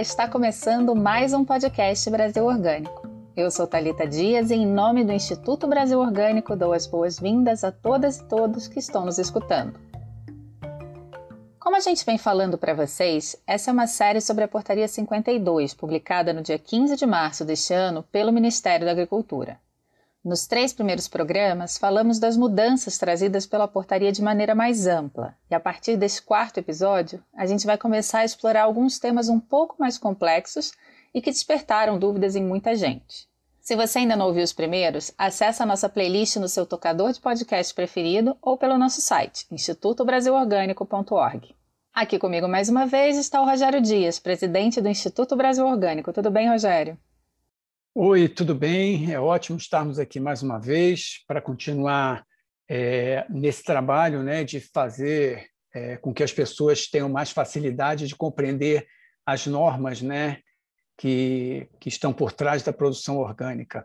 Está começando mais um podcast Brasil Orgânico. Eu sou Talita Dias e em nome do Instituto Brasil Orgânico dou as boas-vindas a todas e todos que estão nos escutando. Como a gente vem falando para vocês, essa é uma série sobre a Portaria 52, publicada no dia 15 de março deste ano pelo Ministério da Agricultura. Nos três primeiros programas, falamos das mudanças trazidas pela portaria de maneira mais ampla, e a partir desse quarto episódio, a gente vai começar a explorar alguns temas um pouco mais complexos e que despertaram dúvidas em muita gente. Se você ainda não ouviu os primeiros, acesse a nossa playlist no seu tocador de podcast preferido ou pelo nosso site, institutobrasilorgânico.org. Aqui comigo mais uma vez está o Rogério Dias, presidente do Instituto Brasil Orgânico. Tudo bem, Rogério? Oi, tudo bem? É ótimo estarmos aqui mais uma vez para continuar é, nesse trabalho né, de fazer é, com que as pessoas tenham mais facilidade de compreender as normas né, que, que estão por trás da produção orgânica.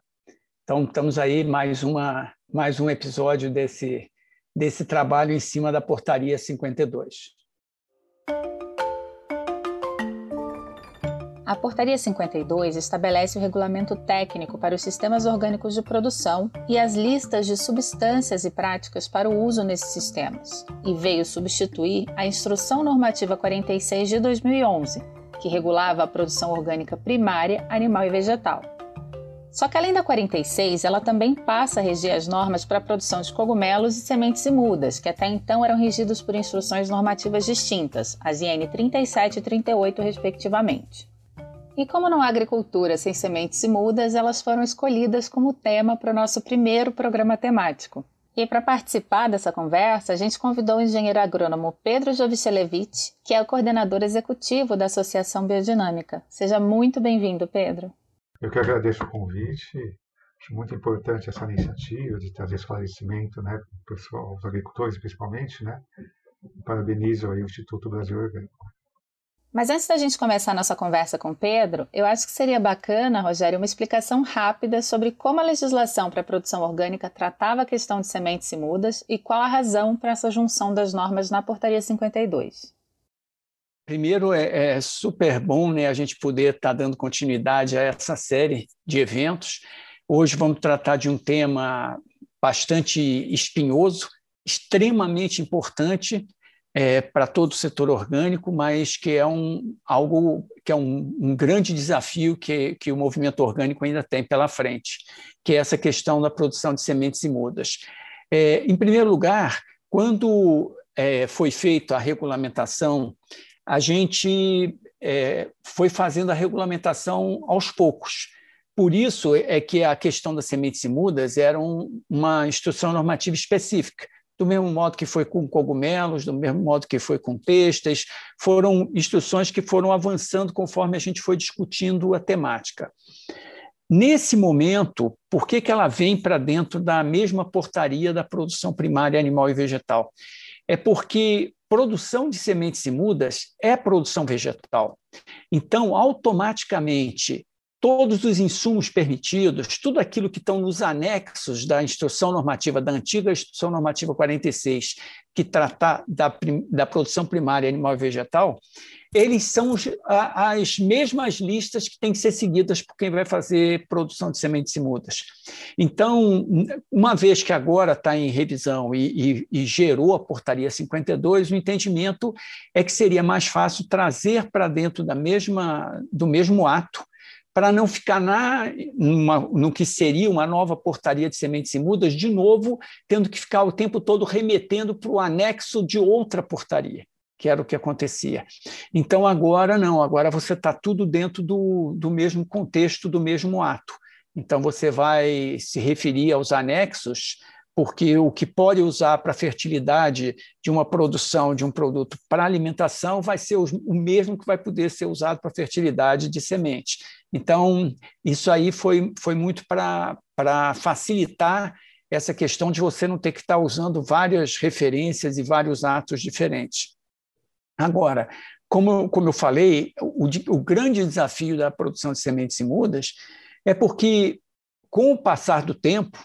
Então, estamos aí mais, uma, mais um episódio desse, desse trabalho em cima da Portaria 52. A Portaria 52 estabelece o regulamento técnico para os sistemas orgânicos de produção e as listas de substâncias e práticas para o uso nesses sistemas, e veio substituir a Instrução Normativa 46 de 2011, que regulava a produção orgânica primária, animal e vegetal. Só que além da 46, ela também passa a reger as normas para a produção de cogumelos e sementes imudas, que até então eram regidos por instruções normativas distintas, as IN 37 e 38, respectivamente. E como não há agricultura sem sementes e mudas, elas foram escolhidas como tema para o nosso primeiro programa temático. E para participar dessa conversa, a gente convidou o engenheiro agrônomo Pedro Jovichelevich, que é o coordenador executivo da Associação Biodinâmica. Seja muito bem-vindo, Pedro. Eu que agradeço o convite. Acho muito importante essa iniciativa de trazer esclarecimento né, para os agricultores, principalmente. Né? Parabenizo aí o Instituto Brasil Orgânico. Mas antes da gente começar a nossa conversa com Pedro, eu acho que seria bacana, Rogério, uma explicação rápida sobre como a legislação para a produção orgânica tratava a questão de sementes e mudas e qual a razão para essa junção das normas na Portaria 52. Primeiro, é, é super bom né, a gente poder estar tá dando continuidade a essa série de eventos. Hoje vamos tratar de um tema bastante espinhoso, extremamente importante é, para todo o setor orgânico, mas que é um, algo que é um, um grande desafio que, que o movimento orgânico ainda tem pela frente, que é essa questão da produção de sementes e mudas. É, em primeiro lugar, quando é, foi feita a regulamentação, a gente é, foi fazendo a regulamentação aos poucos. Por isso é que a questão das sementes e mudas era um, uma instrução normativa específica do mesmo modo que foi com cogumelos, do mesmo modo que foi com pestas, foram instruções que foram avançando conforme a gente foi discutindo a temática. Nesse momento, por que, que ela vem para dentro da mesma portaria da produção primária animal e vegetal? É porque produção de sementes e mudas é produção vegetal. Então, automaticamente, todos os insumos permitidos, tudo aquilo que estão nos anexos da instrução normativa, da antiga instrução normativa 46, que trata da, da produção primária animal e vegetal, eles são as mesmas listas que têm que ser seguidas por quem vai fazer produção de sementes e mudas. Então, uma vez que agora está em revisão e, e, e gerou a portaria 52, o entendimento é que seria mais fácil trazer para dentro da mesma, do mesmo ato para não ficar na, numa, no que seria uma nova portaria de sementes e mudas, de novo, tendo que ficar o tempo todo remetendo para o anexo de outra portaria, que era o que acontecia. Então, agora não, agora você está tudo dentro do, do mesmo contexto, do mesmo ato. Então, você vai se referir aos anexos porque o que pode usar para fertilidade de uma produção de um produto para alimentação vai ser o mesmo que vai poder ser usado para fertilidade de semente. Então, isso aí foi, foi muito para facilitar essa questão de você não ter que estar usando várias referências e vários atos diferentes. Agora, como, como eu falei, o, o grande desafio da produção de sementes e mudas é porque, com o passar do tempo,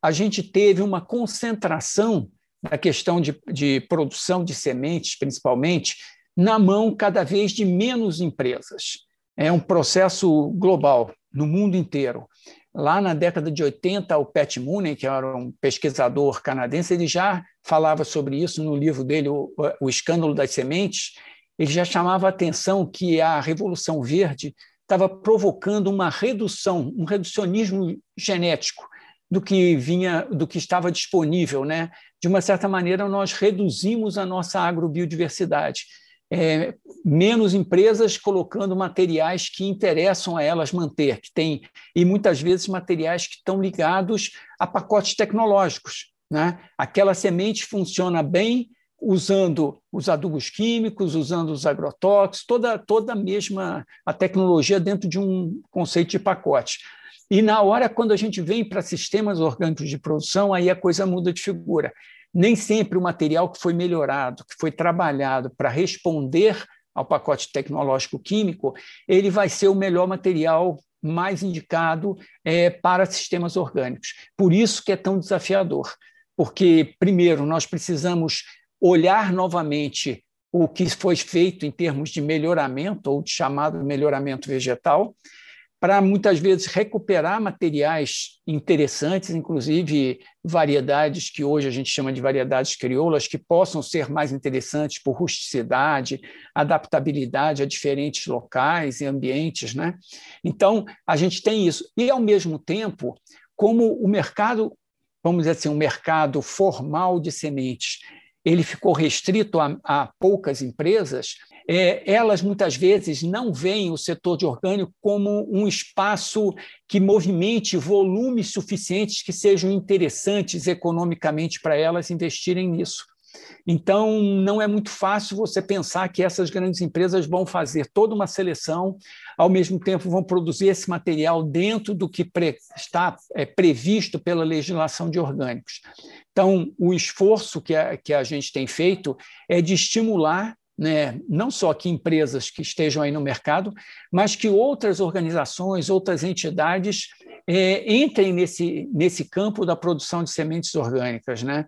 a gente teve uma concentração na questão de, de produção de sementes, principalmente, na mão cada vez de menos empresas. É um processo global, no mundo inteiro. Lá na década de 80, o Pat Mooney, que era um pesquisador canadense, ele já falava sobre isso no livro dele, O, o Escândalo das Sementes. Ele já chamava a atenção que a Revolução Verde estava provocando uma redução, um reducionismo genético do que vinha, do que estava disponível, né? De uma certa maneira, nós reduzimos a nossa agrobiodiversidade é, menos empresas colocando materiais que interessam a elas manter, que tem e muitas vezes materiais que estão ligados a pacotes tecnológicos. Né? Aquela semente funciona bem usando os adubos químicos, usando os agrotóxicos, toda, toda a mesma a tecnologia dentro de um conceito de pacote. E na hora, quando a gente vem para sistemas orgânicos de produção, aí a coisa muda de figura nem sempre o material que foi melhorado, que foi trabalhado para responder ao pacote tecnológico químico, ele vai ser o melhor material mais indicado é, para sistemas orgânicos. Por isso que é tão desafiador, porque, primeiro, nós precisamos olhar novamente o que foi feito em termos de melhoramento, ou de chamado melhoramento vegetal, para muitas vezes recuperar materiais interessantes, inclusive variedades que hoje a gente chama de variedades crioulas, que possam ser mais interessantes por rusticidade, adaptabilidade a diferentes locais e ambientes. Né? Então, a gente tem isso. E, ao mesmo tempo, como o mercado, vamos dizer assim, o mercado formal de sementes, ele ficou restrito a, a poucas empresas, é, elas muitas vezes não veem o setor de orgânico como um espaço que movimente volumes suficientes que sejam interessantes economicamente para elas investirem nisso. Então, não é muito fácil você pensar que essas grandes empresas vão fazer toda uma seleção, ao mesmo tempo vão produzir esse material dentro do que está é, previsto pela legislação de orgânicos. Então, o esforço que a, que a gente tem feito é de estimular né, não só que empresas que estejam aí no mercado, mas que outras organizações, outras entidades é, entrem nesse, nesse campo da produção de sementes orgânicas. Né?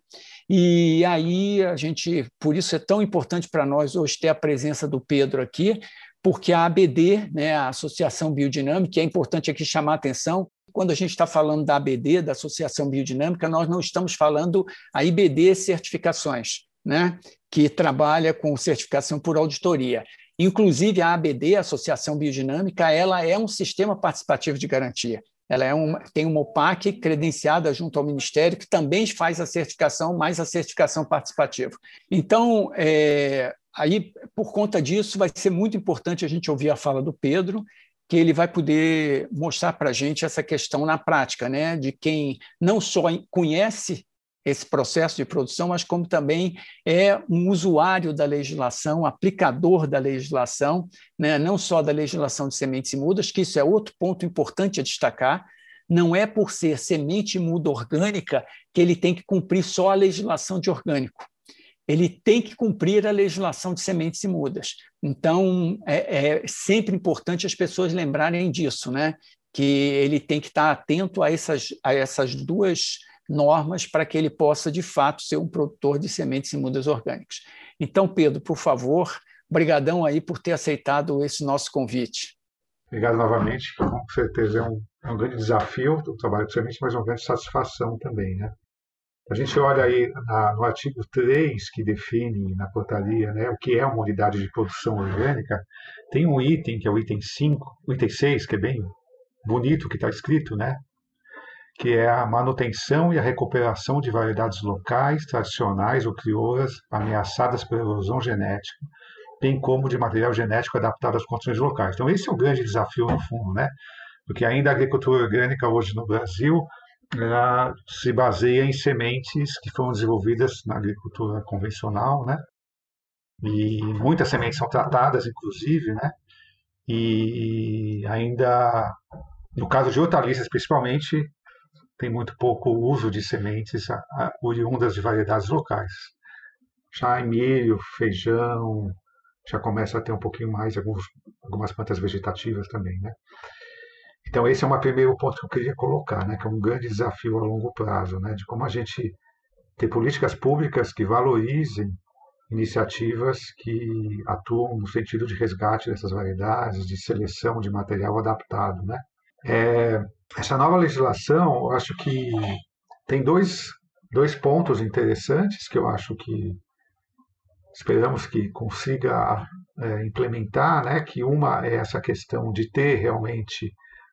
E aí a gente, por isso é tão importante para nós hoje ter a presença do Pedro aqui, porque a ABD, né, a Associação Biodinâmica, é importante aqui chamar a atenção, quando a gente está falando da ABD, da Associação Biodinâmica, nós não estamos falando a IBD certificações, né? que trabalha com certificação por auditoria. Inclusive, a ABD, a Associação Biodinâmica, ela é um sistema participativo de garantia. Ela é uma, tem uma OPAC credenciada junto ao Ministério, que também faz a certificação, mais a certificação participativa. Então, é, aí, por conta disso, vai ser muito importante a gente ouvir a fala do Pedro, que ele vai poder mostrar para a gente essa questão na prática, né, de quem não só conhece esse processo de produção, mas como também é um usuário da legislação, aplicador da legislação, né? não só da legislação de sementes e mudas, que isso é outro ponto importante a destacar. Não é por ser semente e muda orgânica que ele tem que cumprir só a legislação de orgânico. Ele tem que cumprir a legislação de sementes e mudas. Então, é, é sempre importante as pessoas lembrarem disso, né? que ele tem que estar atento a essas, a essas duas normas para que ele possa, de fato, ser um produtor de sementes e mudas orgânicas. Então, Pedro, por favor, brigadão aí por ter aceitado esse nosso convite. Obrigado novamente. Com certeza é um, é um grande desafio o trabalho com semente, mas uma grande satisfação também, né? A gente olha aí na, no artigo 3, que define na portaria né, o que é uma unidade de produção orgânica, tem um item, que é o item 5, o item 6, que é bem bonito que está escrito, né? Que é a manutenção e a recuperação de variedades locais, tradicionais ou crioulas ameaçadas pela erosão genética, bem como de material genético adaptado às condições locais. Então, esse é o grande desafio, no fundo, né? Porque ainda a agricultura orgânica hoje no Brasil ela se baseia em sementes que foram desenvolvidas na agricultura convencional, né? E muitas sementes são tratadas, inclusive, né? E ainda, no caso de hortaliças principalmente, tem muito pouco uso de sementes oriundas de variedades locais. Já em milho, feijão, já começa a ter um pouquinho mais alguns, algumas plantas vegetativas também, né? Então esse é um primeiro ponto que eu queria colocar, né, que é um grande desafio a longo prazo, né, de como a gente ter políticas públicas que valorizem iniciativas que atuam no sentido de resgate dessas variedades, de seleção de material adaptado. Né? É, essa nova legislação, eu acho que tem dois, dois pontos interessantes que eu acho que esperamos que consiga é, implementar, né? que uma é essa questão de ter realmente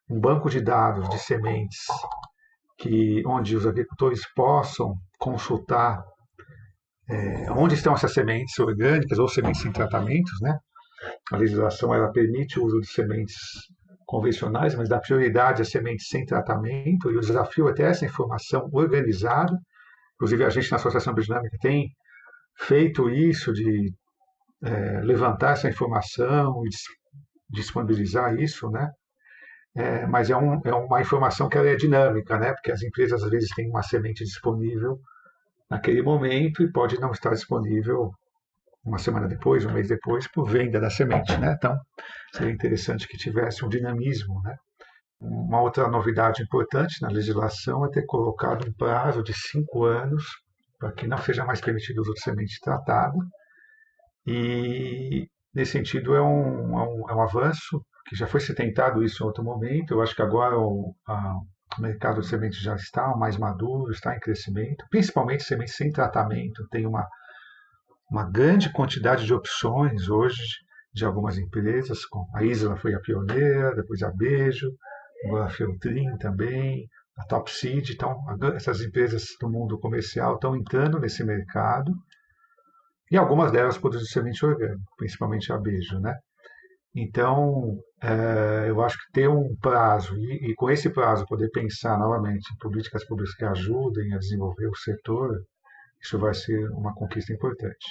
um banco de dados de sementes que onde os agricultores possam consultar é, onde estão essas sementes orgânicas ou sementes sem tratamentos, né? A legislação ela permite o uso de sementes convencionais, mas dá prioridade às sementes sem tratamento e o desafio é ter essa informação organizada. Inclusive a gente na Associação Biodinâmica tem feito isso de é, levantar essa informação e disponibilizar isso, né? É, mas é, um, é, uma informação que é dinâmica, né? Porque as empresas às vezes têm uma semente disponível naquele momento e pode não estar disponível uma semana depois, um mês depois, por venda da semente. Né? Então, seria interessante que tivesse um dinamismo. Né? Uma outra novidade importante na legislação é ter colocado um prazo de cinco anos para que não seja mais permitido o uso de semente tratada. E, nesse sentido, é um, é um, é um avanço, que já foi se tentado isso em outro momento. Eu acho que agora o, a, o mercado de sementes já está mais maduro, está em crescimento, principalmente sementes sem tratamento. Tem uma, uma grande quantidade de opções hoje de algumas empresas. A Isla foi a pioneira, depois a Beijo, a Feltrin também, a Top Seed. Então, essas empresas do mundo comercial estão entrando nesse mercado e algumas delas produzem semente orgânica, principalmente a Beijo, né? Então, é, eu acho que ter um prazo e, e, com esse prazo poder pensar novamente em políticas públicas que ajudem a desenvolver o setor, isso vai ser uma conquista importante.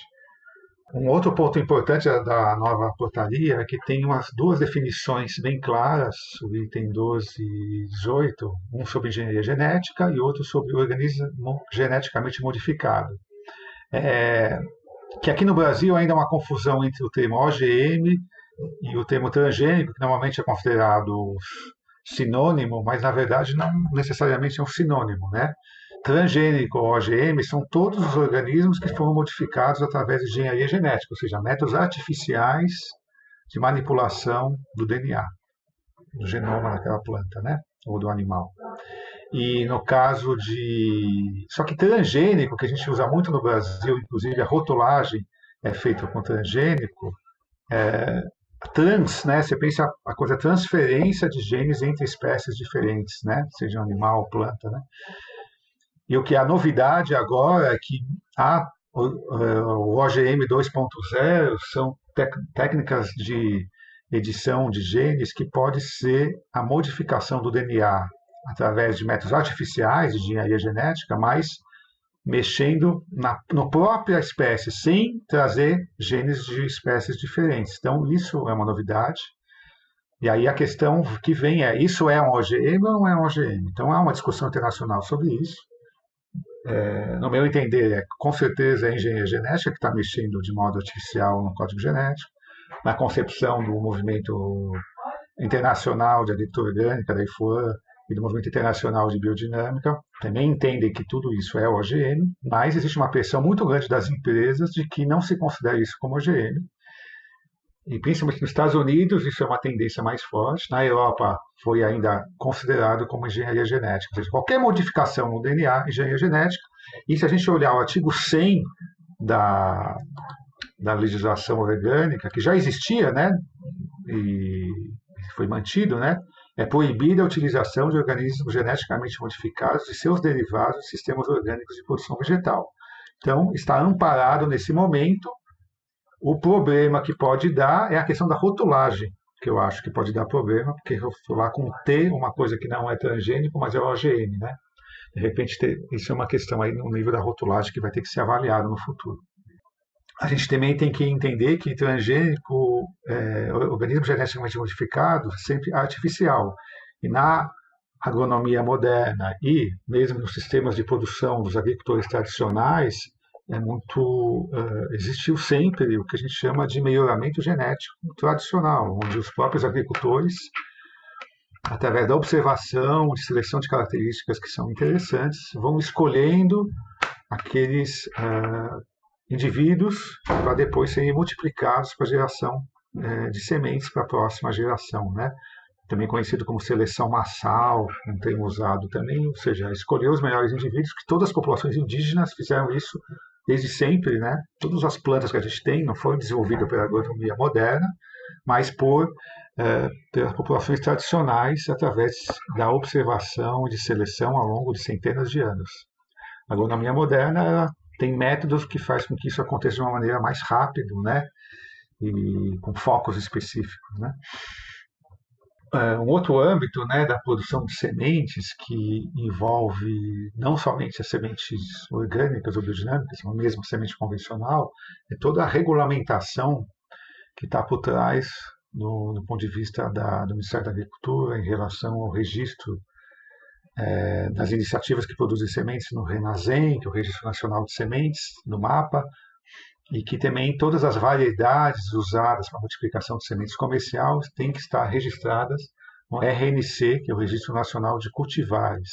Um outro ponto importante da nova portaria é que tem umas duas definições bem claras, o item 12 e 18, um sobre engenharia genética e outro sobre organismo geneticamente modificado. É, que aqui no Brasil ainda há uma confusão entre o termo OGM e o termo transgênico, que normalmente é considerado sinônimo, mas na verdade não necessariamente é um sinônimo, né? Transgênico ou OGM são todos os organismos que foram modificados através de engenharia genética, ou seja, métodos artificiais de manipulação do DNA, do genoma daquela planta, né? Ou do animal. E no caso de. Só que transgênico, que a gente usa muito no Brasil, inclusive a rotulagem é feita com transgênico, é, trans, né? Você pensa a coisa transferência de genes entre espécies diferentes, né? Seja animal ou planta, né? E o que é a novidade agora é que a, o, OGM 2.0 são técnicas de edição de genes que pode ser a modificação do DNA através de métodos artificiais de engenharia genética, mas mexendo na, na própria espécie, sem trazer genes de espécies diferentes. Então, isso é uma novidade. E aí a questão que vem é: isso é um OGM ou não é um OGM? Então, há uma discussão internacional sobre isso. É, no meu entender, é, com certeza é a engenharia genética que está mexendo de modo artificial no código genético, na concepção do movimento internacional de agricultura orgânica, da IFOA, e do Movimento Internacional de Biodinâmica também entendem que tudo isso é OGM, mas existe uma pressão muito grande das empresas de que não se considere isso como OGM. E principalmente nos Estados Unidos, isso é uma tendência mais forte. Na Europa, foi ainda considerado como engenharia genética. Ou seja, qualquer modificação no DNA, engenharia genética. E se a gente olhar o artigo 100 da, da legislação orgânica, que já existia, né? E foi mantido, né? É proibida a utilização de organismos geneticamente modificados e seus derivados em sistemas orgânicos de produção vegetal. Então, está amparado nesse momento. O problema que pode dar é a questão da rotulagem, que eu acho que pode dar problema, porque rotular com T, uma coisa que não é transgênico, mas é OGM, né? De repente, isso é uma questão aí no nível da rotulagem que vai ter que ser avaliado no futuro a gente também tem que entender que transgênico, é, organismo geneticamente modificado, sempre artificial. E na agronomia moderna e mesmo nos sistemas de produção dos agricultores tradicionais, é muito uh, existiu sempre o que a gente chama de melhoramento genético tradicional, onde os próprios agricultores, através da observação e seleção de características que são interessantes, vão escolhendo aqueles uh, indivíduos para depois serem multiplicados para a geração é, de sementes para a próxima geração, né? Também conhecido como seleção massal, um termo usado também, ou seja, escolher os melhores indivíduos, que todas as populações indígenas fizeram isso desde sempre, né? Todas as plantas que a gente tem não foram desenvolvidas pela agronomia moderna, mas por é, pelas populações tradicionais através da observação e de seleção ao longo de centenas de anos. A agronomia moderna tem métodos que faz com que isso aconteça de uma maneira mais rápida, né? E com focos específicos, né? É, um outro âmbito né, da produção de sementes que envolve não somente as sementes orgânicas ou biodinâmicas, mas mesmo a semente convencional, é toda a regulamentação que está por trás do, do, ponto de vista da, do Ministério da Agricultura em relação ao registro é, das iniciativas que produzem sementes no RENASEM, que é o Registro Nacional de Sementes, no MAPA, e que também todas as variedades usadas para multiplicação de sementes comerciais têm que estar registradas no RNC, que é o Registro Nacional de Cultivares.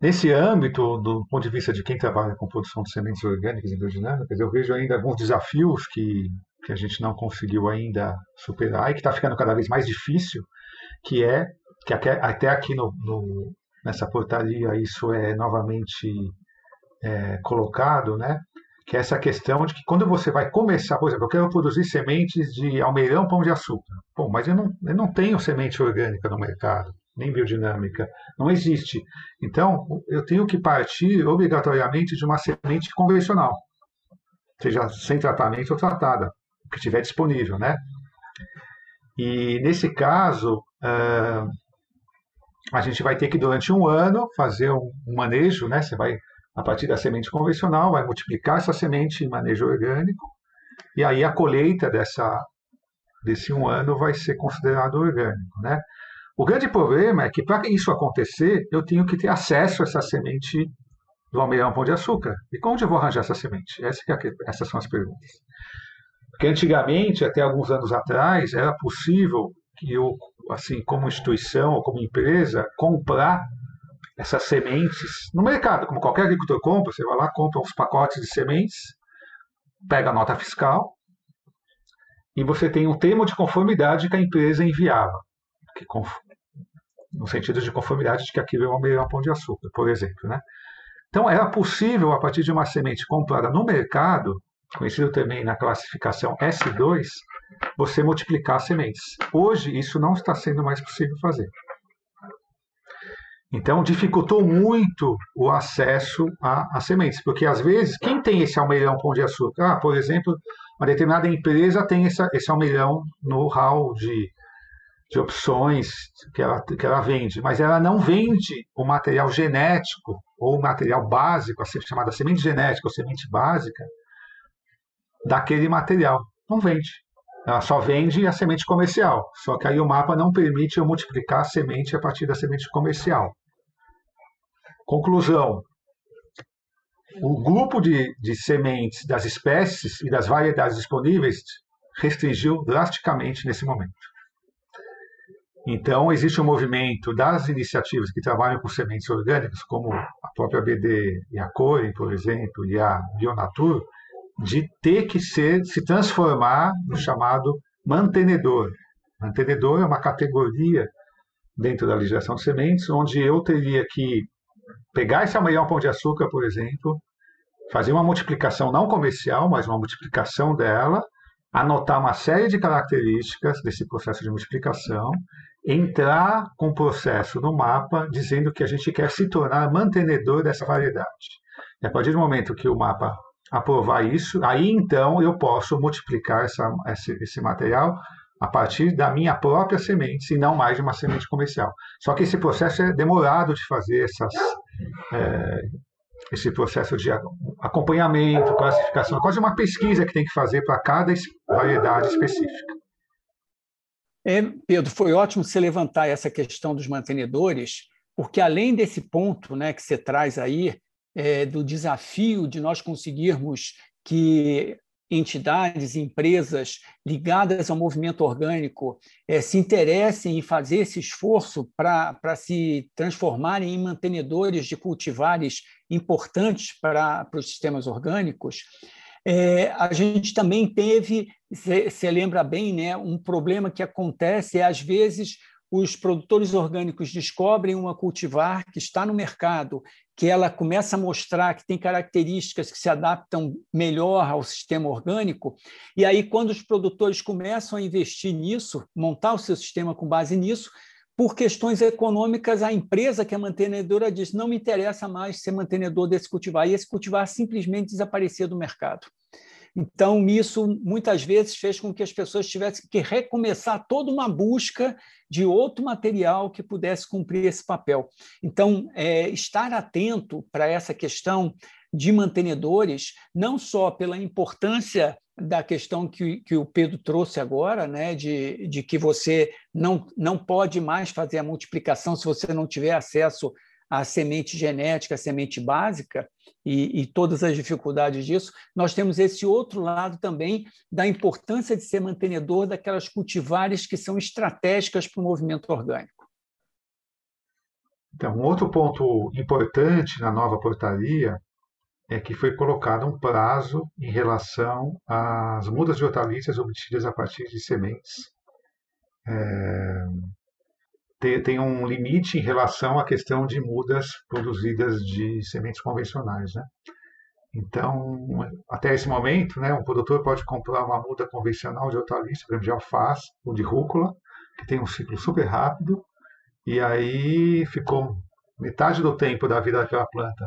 Nesse âmbito, do ponto de vista de quem trabalha com produção de sementes orgânicas e biodinâmicas, eu vejo ainda alguns desafios que, que a gente não conseguiu ainda superar e que está ficando cada vez mais difícil, que é que até aqui no, no, nessa portaria isso é novamente é, colocado, né? Que é essa questão de que quando você vai começar, por exemplo, eu quero produzir sementes de almeirão pão de açúcar. Bom, mas eu não, eu não tenho semente orgânica no mercado, nem biodinâmica, não existe. Então, eu tenho que partir obrigatoriamente de uma semente convencional, seja sem tratamento ou tratada, que tiver disponível, né? E nesse caso, uh, a gente vai ter que, durante um ano, fazer um, manejo, né? Você vai, a partir da semente convencional, vai multiplicar essa semente em manejo orgânico, e aí a colheita dessa, desse um ano vai ser considerado orgânico, né? O grande problema é que, para isso acontecer, eu tenho que ter acesso a essa semente do almeirão pão de açúcar. E onde eu vou arranjar essa semente? Essa é essas são as perguntas. Porque antigamente, até alguns anos atrás, era possível que eu assim, como instituição ou como empresa, comprar essas sementes no mercado, como qualquer agricultor compra, você vai lá, compra uns pacotes de sementes, pega a nota fiscal e você tem um termo de conformidade que a empresa enviava, que, no sentido de conformidade de que aquilo é um pão de açúcar, por exemplo. Né? Então, era possível, a partir de uma semente comprada no mercado, conhecido também na classificação S2, você multiplicar sementes. Hoje, isso não está sendo mais possível fazer. Então, dificultou muito o acesso a, sementes, porque às vezes, quem tem esse almeirão pão de açúcar? Ah, por exemplo, uma determinada empresa tem essa, esse almeirão no hall de, de opções que ela, que ela vende, mas ela não vende o material genético ou o material básico, a chamada semente genética ou semente básica, daquele material. Não vende. Ela só vende a semente comercial. Só que aí o mapa não permite eu multiplicar a semente a partir da semente comercial. Conclusão: o grupo de, de sementes das espécies e das variedades disponíveis restringiu drasticamente nesse momento. Então, existe um movimento das iniciativas que trabalham com sementes orgânicas, como a própria BD e a CORE, por exemplo, e a Bionatur, de ter que ser, se transformar no chamado mantenedor. Mantenedor é uma categoria dentro da legislação de sementes, onde eu teria que pegar esse amanhã pão de açúcar, por exemplo, fazer uma multiplicação não comercial, mas uma multiplicação dela, anotar uma série de características desse processo de multiplicação, entrar com o processo no mapa dizendo que a gente quer se tornar mantenedor dessa variedade. E a partir do momento que o mapa aprovar isso, aí então eu posso multiplicar essa, esse, esse material a partir da minha própria semente, e não mais de uma semente comercial. Só que esse processo é demorado de fazer essas, é, esse processo de acompanhamento, classificação, quase uma pesquisa que tem que fazer para cada variedade específica. É, Pedro, foi ótimo você levantar essa questão dos mantenedores, porque além desse ponto né, que você traz aí, é, do desafio de nós conseguirmos que entidades, empresas ligadas ao movimento orgânico é, se interessem em fazer esse esforço para se transformarem em mantenedores de cultivares importantes para, para os sistemas orgânicos, é, a gente também teve, você lembra bem, né, um problema que acontece é, às vezes, os produtores orgânicos descobrem uma cultivar que está no mercado, que ela começa a mostrar que tem características que se adaptam melhor ao sistema orgânico, e aí, quando os produtores começam a investir nisso, montar o seu sistema com base nisso, por questões econômicas, a empresa que é mantenedora diz: não me interessa mais ser mantenedor desse cultivar, e esse cultivar simplesmente desaparecer do mercado. Então, isso muitas vezes fez com que as pessoas tivessem que recomeçar toda uma busca de outro material que pudesse cumprir esse papel. Então, é, estar atento para essa questão de mantenedores, não só pela importância da questão que, que o Pedro trouxe agora, né, de, de que você não, não pode mais fazer a multiplicação se você não tiver acesso à semente genética, à semente básica, e, e, todas as dificuldades disso, nós temos esse outro lado também da importância de ser mantenedor daquelas cultivares que são estratégicas para o movimento orgânico. Então, um outro ponto importante na nova portaria é que foi colocado um prazo em relação às mudas de hortaliças obtidas a partir de sementes. É, tem, um limite em relação à questão de mudas produzidas de sementes convencionais. Né? Então, até esse momento, né, um produtor pode comprar uma muda convencional de hortaliça, por exemplo, de alface ou de rúcula, que tem um ciclo super rápido, e aí ficou metade do tempo da vida daquela planta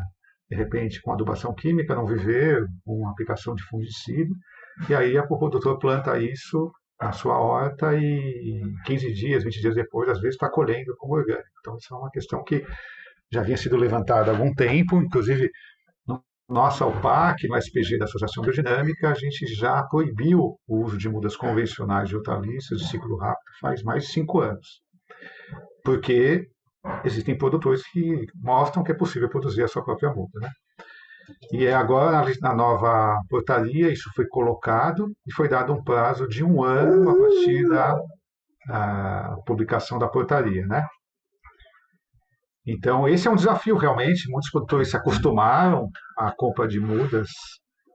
de repente com adubação química, não viver, com aplicação de fungicida, e aí o produtor planta isso na sua horta e 15 dias, 20 dias depois, às vezes está colhendo como orgânico. Então, isso é uma questão que já vinha sido levantada há algum tempo, inclusive no nosso AUPAC, no SPG da Associação Biodinâmica, a gente já proibiu o uso de mudas convencionais de hortaliças de ciclo rápido faz mais de cinco anos. Porque existem produtores que mostram que é possível produzir a sua própria muda. Né? E é agora, na nova portaria, isso foi colocado e foi dado um prazo de um ano a partir da publicação da portaria. Né? Então, esse é um desafio realmente. Muitos produtores se acostumaram à compra de mudas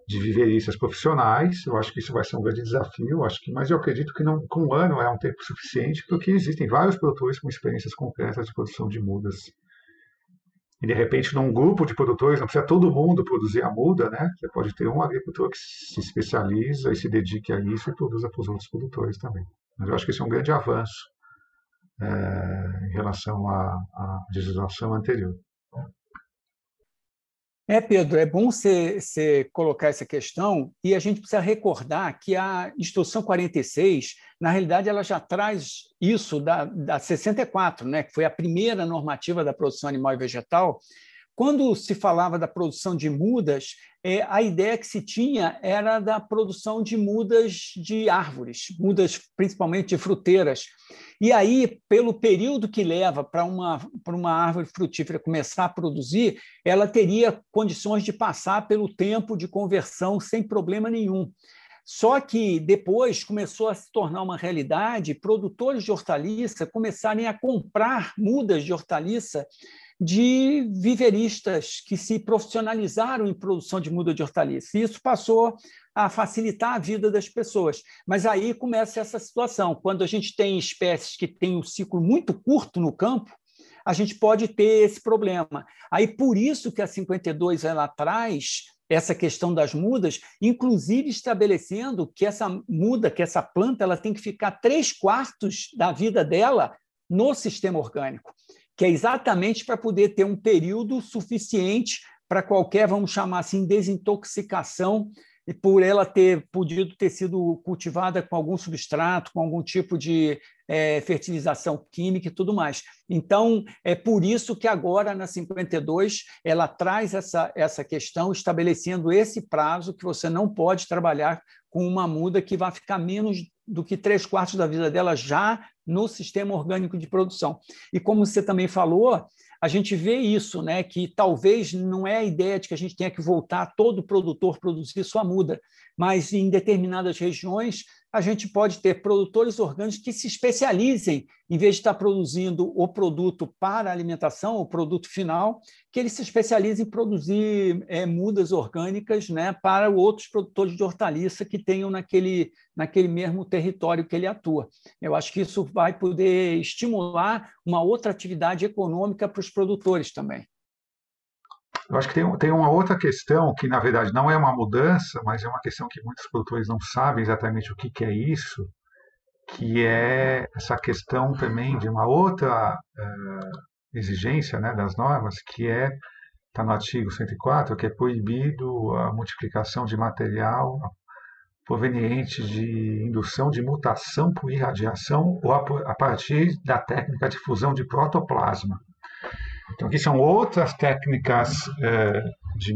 de viveristas profissionais. Eu acho que isso vai ser um grande desafio. Acho que, mas eu acredito que não, com um ano é um tempo suficiente, porque existem vários produtores com experiências concretas de produção de mudas. E de repente, num grupo de produtores, não precisa todo mundo produzir a muda, né? Você pode ter um agricultor que se especializa e se dedique a isso e produza para os outros produtores também. Mas eu acho que esse é um grande avanço é, em relação à, à legislação anterior. É, Pedro, é bom você colocar essa questão e a gente precisa recordar que a Instrução 46, na realidade, ela já traz isso da, da 64, né, que foi a primeira normativa da produção animal e vegetal, quando se falava da produção de mudas, é, a ideia que se tinha era da produção de mudas de árvores, mudas principalmente de fruteiras. E aí, pelo período que leva para uma, uma árvore frutífera começar a produzir, ela teria condições de passar pelo tempo de conversão sem problema nenhum. Só que depois começou a se tornar uma realidade, produtores de hortaliça começarem a comprar mudas de hortaliça de viveristas que se profissionalizaram em produção de muda de hortaliça. E isso passou a facilitar a vida das pessoas. Mas aí começa essa situação. Quando a gente tem espécies que têm um ciclo muito curto no campo, a gente pode ter esse problema. Aí por isso que a 52 ela traz essa questão das mudas, inclusive estabelecendo que essa muda, que essa planta, ela tem que ficar três quartos da vida dela no sistema orgânico que é exatamente para poder ter um período suficiente para qualquer, vamos chamar assim, desintoxicação por ela ter podido ter sido cultivada com algum substrato, com algum tipo de é, fertilização química e tudo mais. Então, é por isso que agora, na 52, ela traz essa, essa questão, estabelecendo esse prazo que você não pode trabalhar com uma muda que vai ficar menos do que três quartos da vida dela já no sistema orgânico de produção. E como você também falou, a gente vê isso, né, que talvez não é a ideia de que a gente tenha que voltar todo produtor produzir sua muda, mas em determinadas regiões a gente pode ter produtores orgânicos que se especializem, em vez de estar produzindo o produto para alimentação, o produto final, que eles se especializem em produzir é, mudas orgânicas né, para outros produtores de hortaliça que tenham naquele, naquele mesmo território que ele atua. Eu acho que isso vai poder estimular uma outra atividade econômica para os produtores também. Eu acho que tem, tem uma outra questão que, na verdade, não é uma mudança, mas é uma questão que muitos produtores não sabem exatamente o que, que é isso, que é essa questão também de uma outra uh, exigência né, das normas, que é, está no artigo 104, que é proibido a multiplicação de material proveniente de indução de mutação por irradiação ou a, a partir da técnica de fusão de protoplasma. Então, aqui são outras técnicas é, de,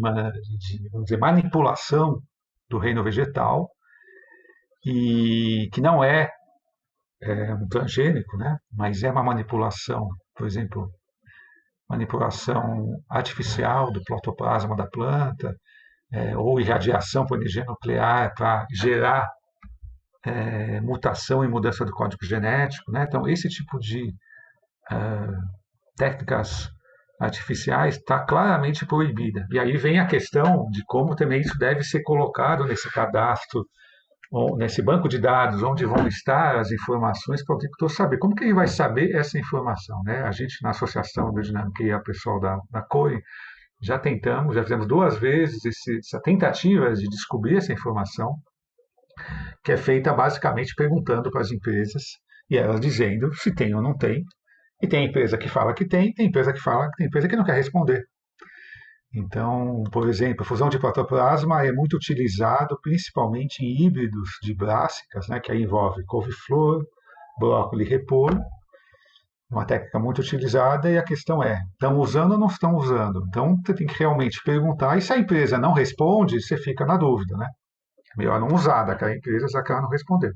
de manipulação do reino vegetal, e que não é, é um transgênico, né? mas é uma manipulação, por exemplo, manipulação artificial do protoplasma da planta, é, ou irradiação por energia nuclear para gerar é, mutação e mudança do código genético. Né? Então, esse tipo de uh, técnicas artificiais está claramente proibida. E aí vem a questão de como também isso deve ser colocado nesse cadastro, nesse banco de dados, onde vão estar as informações para o agricultor saber. Como que ele vai saber essa informação? Né? A gente, na Associação Biodinâmica e a pessoal da, da COI, já tentamos, já fizemos duas vezes esse, essa tentativa de descobrir essa informação, que é feita basicamente perguntando para as empresas e elas dizendo se tem ou não tem, e tem empresa que fala que tem, tem empresa que fala, tem empresa que não quer responder. Então, por exemplo, a fusão de protoplasma é muito utilizado principalmente em híbridos de brássicas, né, que aí envolve couve-flor, brócolis e repolho, uma técnica muito utilizada e a questão é, estão usando ou não estão usando? Então, você tem que realmente perguntar, e se a empresa não responde, você fica na dúvida, né? Melhor não usar daquela empresa se ela não respondeu.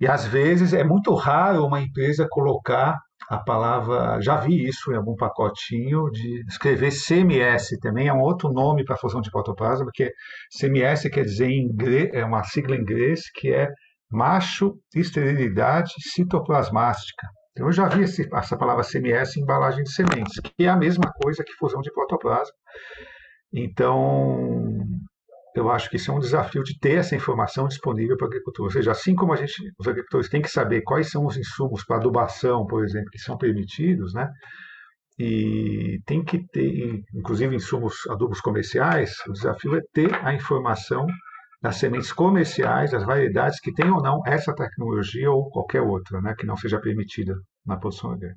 E às vezes é muito raro uma empresa colocar a palavra, já vi isso em algum pacotinho, de escrever CMS, também é um outro nome para a fusão de protoplasma, porque CMS quer dizer em inglês, é uma sigla em inglês que é macho esterilidade citoplasmática. Então, eu já vi esse, essa palavra CMS em embalagem de sementes, que é a mesma coisa que fusão de protoplasma. Então, eu acho que isso é um desafio de ter essa informação disponível para o agricultor. Ou seja, assim como a gente, os agricultores têm que saber quais são os insumos para adubação, por exemplo, que são permitidos, né? E tem que ter, inclusive, insumos adubos comerciais, o desafio é ter a informação das sementes comerciais, das variedades que tem ou não essa tecnologia ou qualquer outra, né, que não seja permitida na produção agrícola.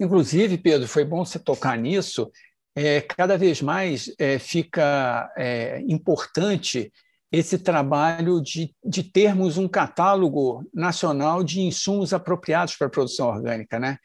Inclusive, Pedro, foi bom você tocar nisso, é, cada vez mais é, fica é, importante esse trabalho de, de termos um catálogo nacional de insumos apropriados para a produção orgânica, né?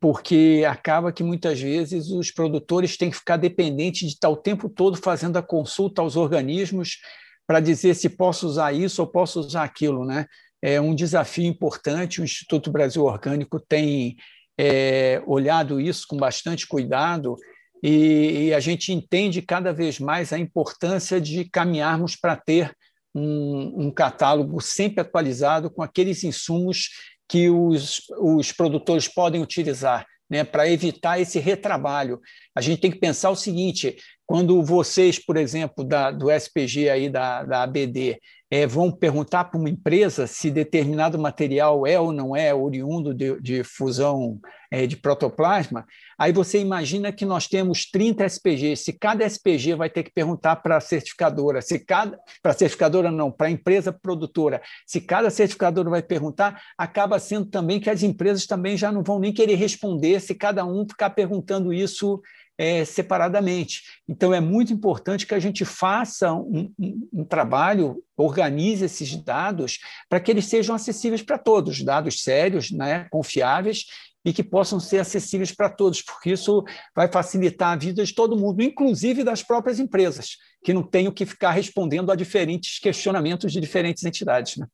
porque acaba que muitas vezes os produtores têm que ficar dependentes de estar o tempo todo fazendo a consulta aos organismos para dizer se posso usar isso ou posso usar aquilo. Né? É um desafio importante, o Instituto Brasil Orgânico tem é, olhado isso com bastante cuidado e, e, a gente entende cada vez mais a importância de caminharmos para ter um, um, catálogo sempre atualizado com aqueles insumos que os, os produtores podem utilizar. Né, para evitar esse retrabalho. A gente tem que pensar o seguinte: quando vocês, por exemplo, da, do SPG aí da, da ABD, é, vão perguntar para uma empresa se determinado material é ou não é oriundo de, de fusão é, de protoplasma, aí você imagina que nós temos 30 SPGs. Se cada SPG vai ter que perguntar para a certificadora, se cada para a certificadora não, para a empresa produtora, se cada certificadora vai perguntar, acaba sendo também que as empresas também já não vão nem querer responder se cada um ficar perguntando isso é, separadamente. Então, é muito importante que a gente faça um, um, um trabalho, organize esses dados para que eles sejam acessíveis para todos, dados sérios, né, confiáveis e que possam ser acessíveis para todos, porque isso vai facilitar a vida de todo mundo, inclusive das próprias empresas, que não tenham que ficar respondendo a diferentes questionamentos de diferentes entidades. Né?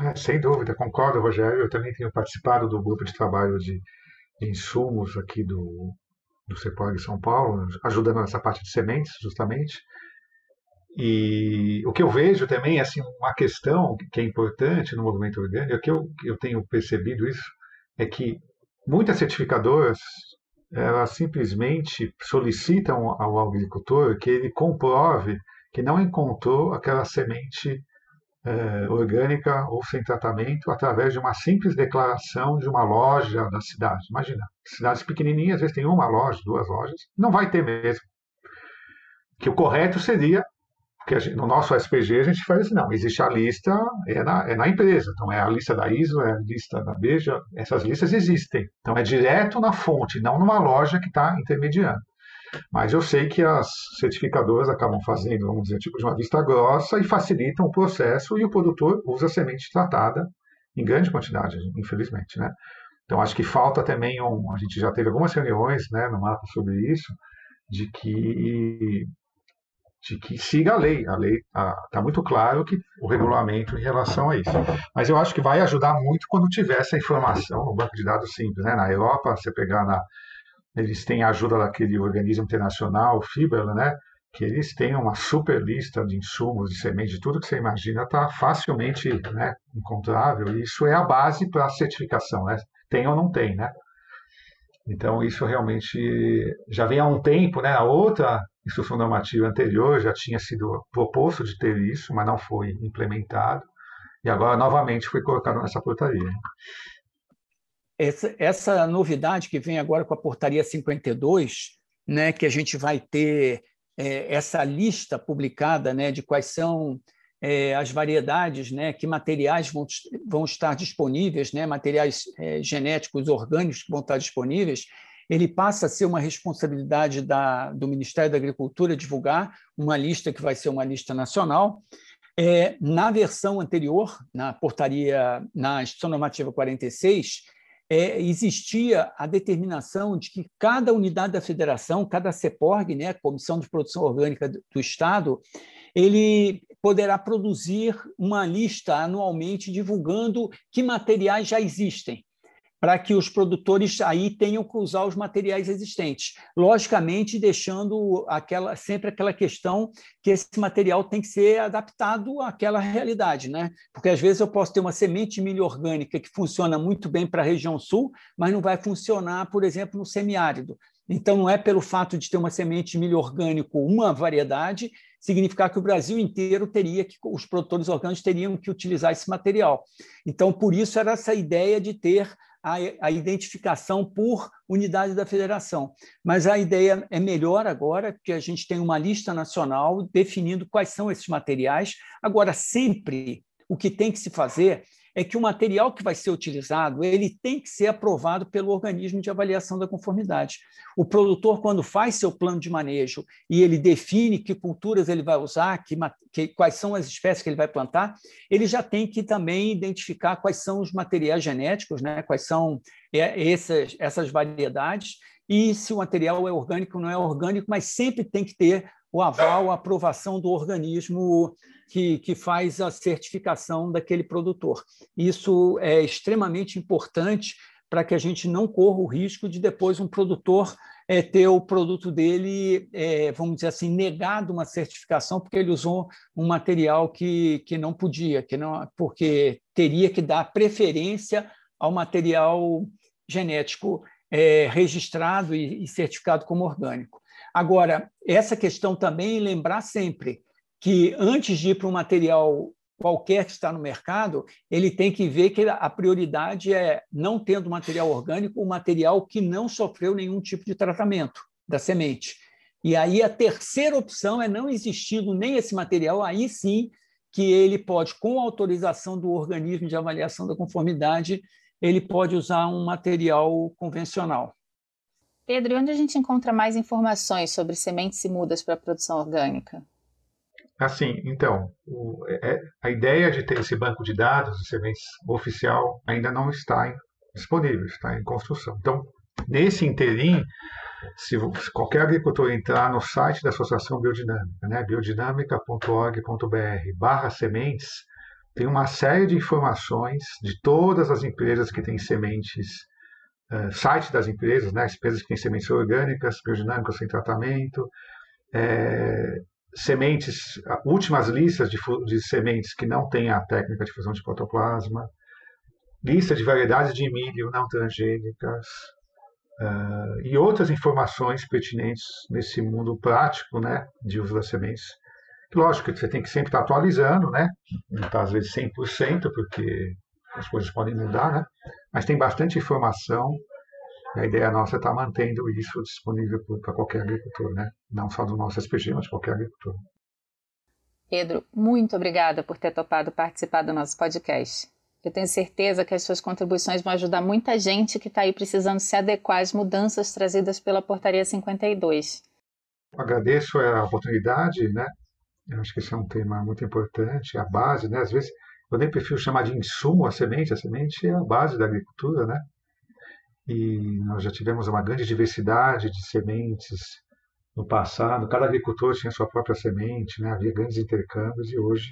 É, sem dúvida, concordo, Rogério. Eu também tenho participado do grupo de trabalho de insumos aqui do, do CEPOG São Paulo, ajudando nessa parte de sementes, justamente. E o que eu vejo também, assim, uma questão que é importante no movimento orgânico, que eu, eu tenho percebido isso, é que muitas certificadoras elas simplesmente solicitam ao agricultor que ele comprove que não encontrou aquela semente é, orgânica ou sem tratamento através de uma simples declaração de uma loja da cidade. Imagina, cidades pequenininhas, às vezes tem uma loja, duas lojas, não vai ter mesmo. Que o correto seria, que gente, no nosso SPG a gente faz assim, não, existe a lista, é na, é na empresa, então é a lista da ISO, é a lista da Beja, essas listas existem. Então é direto na fonte, não numa loja que está intermediando. Mas eu sei que as certificadoras acabam fazendo, vamos dizer, tipo de uma vista grossa e facilitam o processo e o produtor usa semente tratada em grande quantidade, infelizmente, né? Então acho que falta também um, a gente já teve algumas reuniões, né, no mapa sobre isso, de que de que siga a lei. A lei está muito claro que o regulamento em relação a isso. Mas eu acho que vai ajudar muito quando tiver essa informação no banco de dados simples. Né? Na Europa, você pegar na, eles têm a ajuda daquele organismo internacional, o FIBA, né? que eles têm uma super lista de insumos, de sementes, de tudo que você imagina está facilmente né, encontrável. E isso é a base para a certificação, né? Tem ou não tem, né? Então isso realmente já vem há um tempo, né? A outra instrução normativa anterior já tinha sido proposto de ter isso, mas não foi implementado. E agora novamente foi colocado nessa portaria. Essa, essa novidade que vem agora com a portaria 52, né, que a gente vai ter é, essa lista publicada né, de quais são é, as variedades, né, que materiais vão, vão estar disponíveis, né, materiais é, genéticos orgânicos que vão estar disponíveis, ele passa a ser uma responsabilidade da, do Ministério da Agricultura divulgar uma lista que vai ser uma lista nacional. É, na versão anterior, na portaria, na Instituição Normativa 46, é, existia a determinação de que cada unidade da federação, cada CEPORG, né, Comissão de Produção Orgânica do, do Estado, ele poderá produzir uma lista anualmente divulgando que materiais já existem para que os produtores aí tenham que usar os materiais existentes. Logicamente, deixando aquela, sempre aquela questão que esse material tem que ser adaptado àquela realidade, né? Porque às vezes eu posso ter uma semente milho orgânica que funciona muito bem para a região sul, mas não vai funcionar, por exemplo, no semiárido. Então, não é pelo fato de ter uma semente milho orgânico, uma variedade, significar que o Brasil inteiro teria que, os produtores orgânicos teriam que utilizar esse material. Então, por isso era essa ideia de ter a, a identificação por unidade da federação. Mas a ideia é melhor agora, que a gente tem uma lista nacional definindo quais são esses materiais. Agora, sempre o que tem que se fazer é que o material que vai ser utilizado ele tem que ser aprovado pelo organismo de avaliação da conformidade. O produtor, quando faz seu plano de manejo e ele define que culturas ele vai usar, que, que, quais são as espécies que ele vai plantar, ele já tem que também identificar quais são os materiais genéticos, né? quais são é, essas, essas variedades, e se o material é orgânico ou não é orgânico, mas sempre tem que ter o aval, a aprovação do organismo que, que faz a certificação daquele produtor. Isso é extremamente importante para que a gente não corra o risco de depois um produtor é, ter o produto dele, é, vamos dizer assim, negado uma certificação porque ele usou um material que, que não podia, que não, porque teria que dar preferência ao material genético é, registrado e, e certificado como orgânico. Agora, essa questão também lembrar sempre que antes de ir para um material qualquer que está no mercado, ele tem que ver que a prioridade é, não tendo material orgânico, o material que não sofreu nenhum tipo de tratamento da semente. E aí a terceira opção é não existindo nem esse material, aí sim que ele pode, com autorização do organismo de avaliação da conformidade, ele pode usar um material convencional. Pedro, e onde a gente encontra mais informações sobre sementes e mudas para a produção orgânica? Assim, então, o, é, a ideia de ter esse banco de dados de sementes oficial ainda não está em, disponível, está em construção. Então, nesse interim, se, se, qualquer agricultor entrar no site da Associação Biodinâmica, né, biodinâmica.org.br barra sementes, tem uma série de informações de todas as empresas que têm sementes uh, site das empresas, né? As empresas que têm sementes orgânicas, biodinâmicas sem tratamento, é, sementes, últimas listas de, de, sementes que não têm a técnica de fusão de protoplasma, lista de variedades de milho não transgênicas uh, e outras informações pertinentes nesse mundo prático, né, de uso das sementes. Lógico que você tem que sempre estar atualizando, né? Não está às vezes 100%, porque as coisas podem mudar, né? Mas tem bastante informação. A ideia nossa é estar mantendo isso disponível para qualquer agricultor, né? Não só do nosso SPG, mas qualquer agricultor. Pedro, muito obrigada por ter topado participar do nosso podcast. Eu tenho certeza que as suas contribuições vão ajudar muita gente que está aí precisando se adequar às mudanças trazidas pela Portaria 52. Agradeço a oportunidade, né? Eu acho que esse é um tema muito importante, a base, né? Às vezes eu nem prefiro chamar de insumo a semente, a semente é a base da agricultura, né? E nós já tivemos uma grande diversidade de sementes no passado, cada agricultor tinha sua própria semente, né? havia grandes intercâmbios e hoje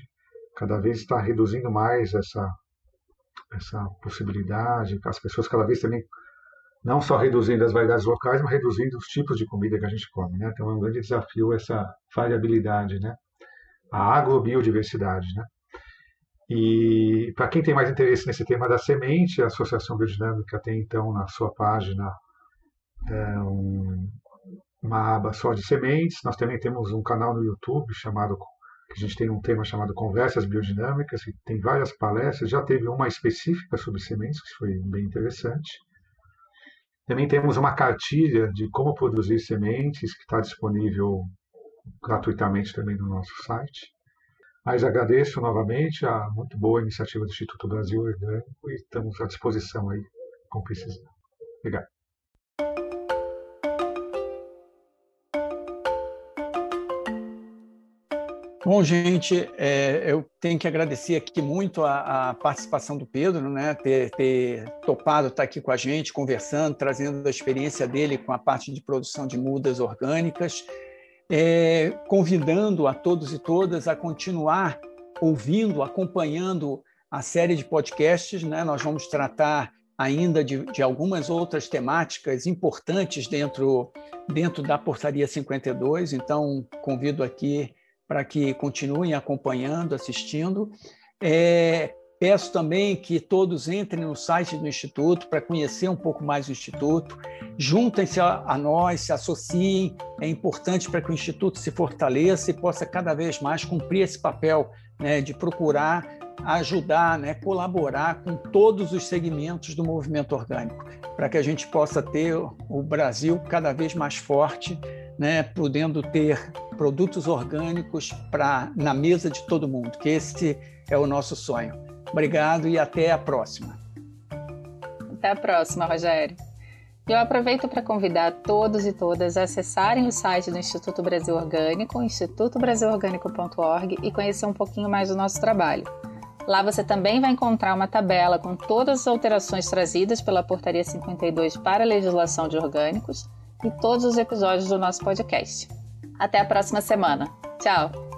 cada vez está reduzindo mais essa, essa possibilidade, as pessoas cada vez também não só reduzindo as variedades locais, mas reduzindo os tipos de comida que a gente come. Né? Então é um grande desafio essa variabilidade, né? a agrobiodiversidade. Né? E para quem tem mais interesse nesse tema da semente, a Associação Biodinâmica tem então na sua página é, um, uma aba só de sementes. Nós também temos um canal no YouTube chamado que a gente tem um tema chamado Conversas Biodinâmicas, que tem várias palestras. Já teve uma específica sobre sementes, que foi bem interessante. Também temos uma cartilha de como produzir sementes, que está disponível gratuitamente também no nosso site. Mas agradeço novamente a muito boa iniciativa do Instituto Brasil Orgânico e estamos à disposição aí, como precisar. Obrigado. Bom, gente, é, eu tenho que agradecer aqui muito a, a participação do Pedro, né, ter, ter, topado estar aqui com a gente, conversando, trazendo a experiência dele com a parte de produção de mudas orgânicas é, convidando a todos e todas a continuar ouvindo, acompanhando a série de podcasts. Né? Nós vamos tratar ainda de, de, algumas outras temáticas importantes dentro, dentro da Portaria 52, então convido aqui para que continuem acompanhando, assistindo. É, Peço também que todos entrem no site do Instituto para conhecer um pouco mais o Instituto. Juntem-se a, nós, se associem. É importante para que o Instituto se fortaleça e possa cada vez mais cumprir esse papel né, de procurar ajudar, né, colaborar com todos os segmentos do movimento orgânico, para que a gente possa ter o Brasil cada vez mais forte, né, podendo ter produtos orgânicos para na mesa de todo mundo, que esse é o nosso sonho. Obrigado e até a próxima. Até a próxima, Rogério. Eu aproveito para convidar todos e todas a acessarem o site do Instituto Brasil Orgânico, institutobrasilorgânico.org, e conhecer um pouquinho mais do nosso trabalho. Lá você também vai encontrar uma tabela com todas as alterações trazidas pela Portaria 52 para a legislação de orgânicos e todos os episódios do nosso podcast. Até a próxima semana. Tchau!